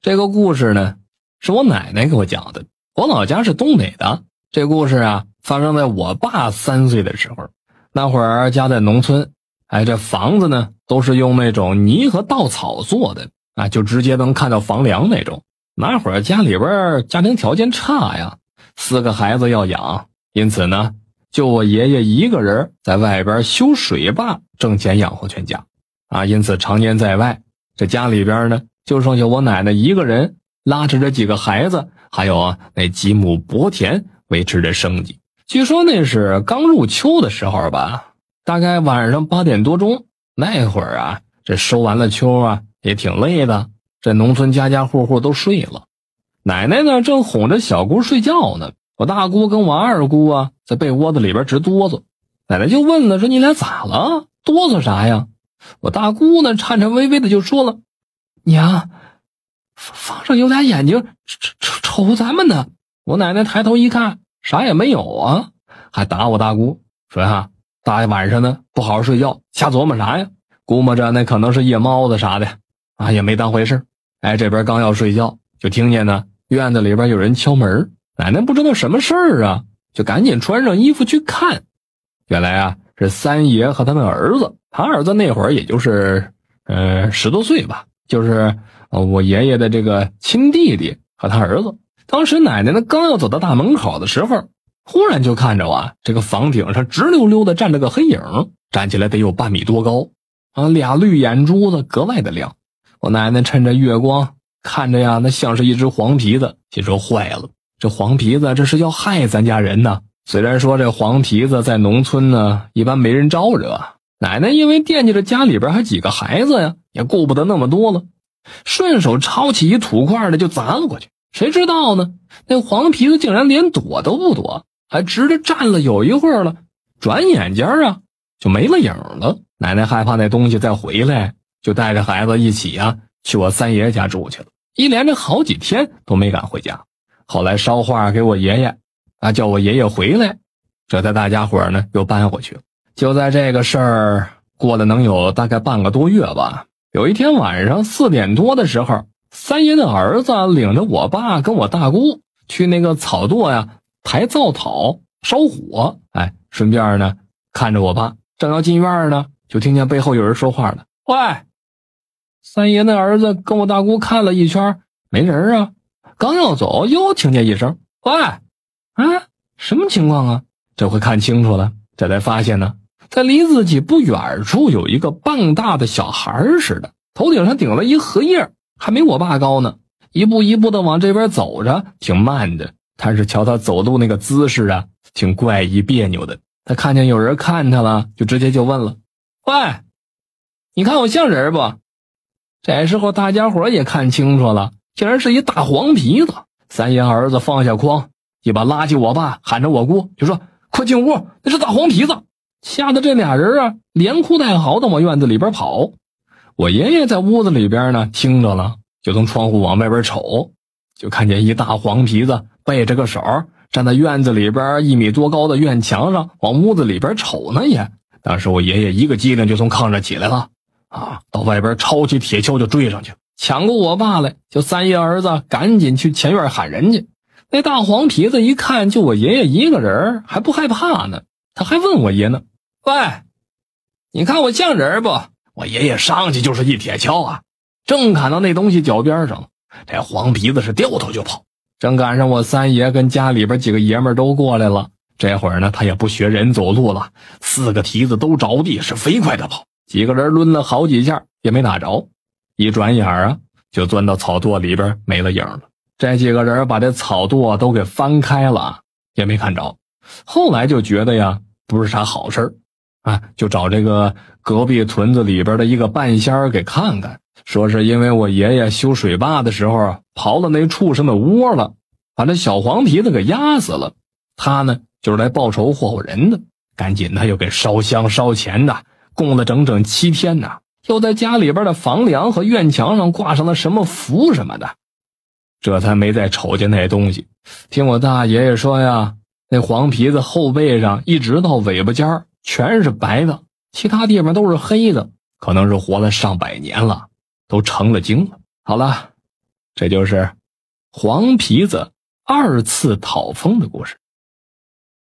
这个故事呢，是我奶奶给我讲的。我老家是东北的，这故事啊，发生在我爸三岁的时候。那会儿家在农村，哎，这房子呢都是用那种泥和稻草做的啊，就直接能看到房梁那种。那会儿家里边家庭条件差呀，四个孩子要养，因此呢，就我爷爷一个人在外边修水坝挣钱养活全家，啊，因此常年在外，这家里边呢。就剩下我奶奶一个人拉扯着几个孩子，还有那几亩薄田维持着生计。据说那是刚入秋的时候吧，大概晚上八点多钟那会儿啊，这收完了秋啊也挺累的，这农村家家户户都睡了，奶奶呢正哄着小姑睡觉呢。我大姑跟我二姑啊在被窝子里边直哆嗦，奶奶就问了说：“你俩咋了？哆嗦啥呀？”我大姑呢颤颤巍巍的就说了。娘，房上有俩眼睛瞅瞅瞅咱们呢。我奶奶抬头一看，啥也没有啊，还打我大姑说呀：“大晚上的不好好睡觉，瞎琢磨啥呀？”估摸着那可能是夜猫子啥的啊，也没当回事。哎，这边刚要睡觉，就听见呢院子里边有人敲门。奶奶不知道什么事儿啊，就赶紧穿上衣服去看。原来啊是三爷和他的儿子，他儿子那会儿也就是呃十多岁吧。就是我爷爷的这个亲弟弟和他儿子。当时奶奶呢刚要走到大门口的时候，忽然就看着啊，这个房顶上直溜溜的站着个黑影，站起来得有半米多高啊，俩绿眼珠子格外的亮。我奶奶趁着月光看着呀，那像是一只黄皮子，心说坏了，这黄皮子这是要害咱家人呢。虽然说这黄皮子在农村呢一般没人招惹，奶奶因为惦记着家里边还几个孩子呀。也顾不得那么多了，顺手抄起一土块的就砸了过去。谁知道呢？那黄皮子竟然连躲都不躲，还直着站了有一会儿了。转眼间啊，就没了影了。奶奶害怕那东西再回来，就带着孩子一起啊去我三爷家住去了。一连着好几天都没敢回家。后来捎话给我爷爷，啊叫我爷爷回来，这才大家伙呢又搬回去了。就在这个事儿过了能有大概半个多月吧。有一天晚上四点多的时候，三爷的儿子领着我爸跟我大姑去那个草垛呀抬灶草烧火，哎，顺便呢看着我爸，正要进院呢，就听见背后有人说话了：“喂！”三爷的儿子跟我大姑看了一圈，没人啊，刚要走，又听见一声：“喂！”啊，什么情况啊？这回看清楚了，这才发现呢。在离自己不远处有一个半大的小孩似的，头顶上顶了一荷叶，还没我爸高呢。一步一步的往这边走着，挺慢的。但是瞧他走路那个姿势啊，挺怪异别扭的。他看见有人看他了，就直接就问了：“喂，你看我像人不？”这时候大家伙也看清楚了，竟然是一大黄皮子。三爷儿子放下筐，一把拉起我爸，喊着我姑，就说：“快进屋，那是大黄皮子。”吓得这俩人啊，连哭带嚎的往院子里边跑。我爷爷在屋子里边呢，听着了，就从窗户往外边瞅，就看见一大黄皮子背着个手，站在院子里边一米多高的院墙上，往屋子里边瞅呢。也，当时我爷爷一个机灵就从炕上起来了，啊，到外边抄起铁锹就追上去，抢过我爸来。就三爷儿子赶紧去前院喊人去。那大黄皮子一看，就我爷爷一个人，还不害怕呢，他还问我爷呢。喂，你看我像人不？我爷爷上去就是一铁锹啊，正砍到那东西脚边上。这黄皮子是掉头就跑，正赶上我三爷跟家里边几个爷们都过来了。这会儿呢，他也不学人走路了，四个蹄子都着地，是飞快的跑。几个人抡了好几下也没打着，一转眼啊，就钻到草垛里边没了影了。这几个人把这草垛都给翻开了，也没看着。后来就觉得呀，不是啥好事啊，就找这个隔壁屯子里边的一个半仙儿给看看，说是因为我爷爷修水坝的时候刨了那畜生的窝了，把那小黄皮子给压死了。他呢就是来报仇祸祸人的，赶紧他又给烧香烧钱的，供了整整七天呢，又在家里边的房梁和院墙上挂上了什么符什么的，这才没再瞅见那东西。听我大爷爷说呀，那黄皮子后背上一直到尾巴尖儿。全是白的，其他地方都是黑的，可能是活了上百年了，都成了精了。好了。这就是黄皮子二次讨封的故事。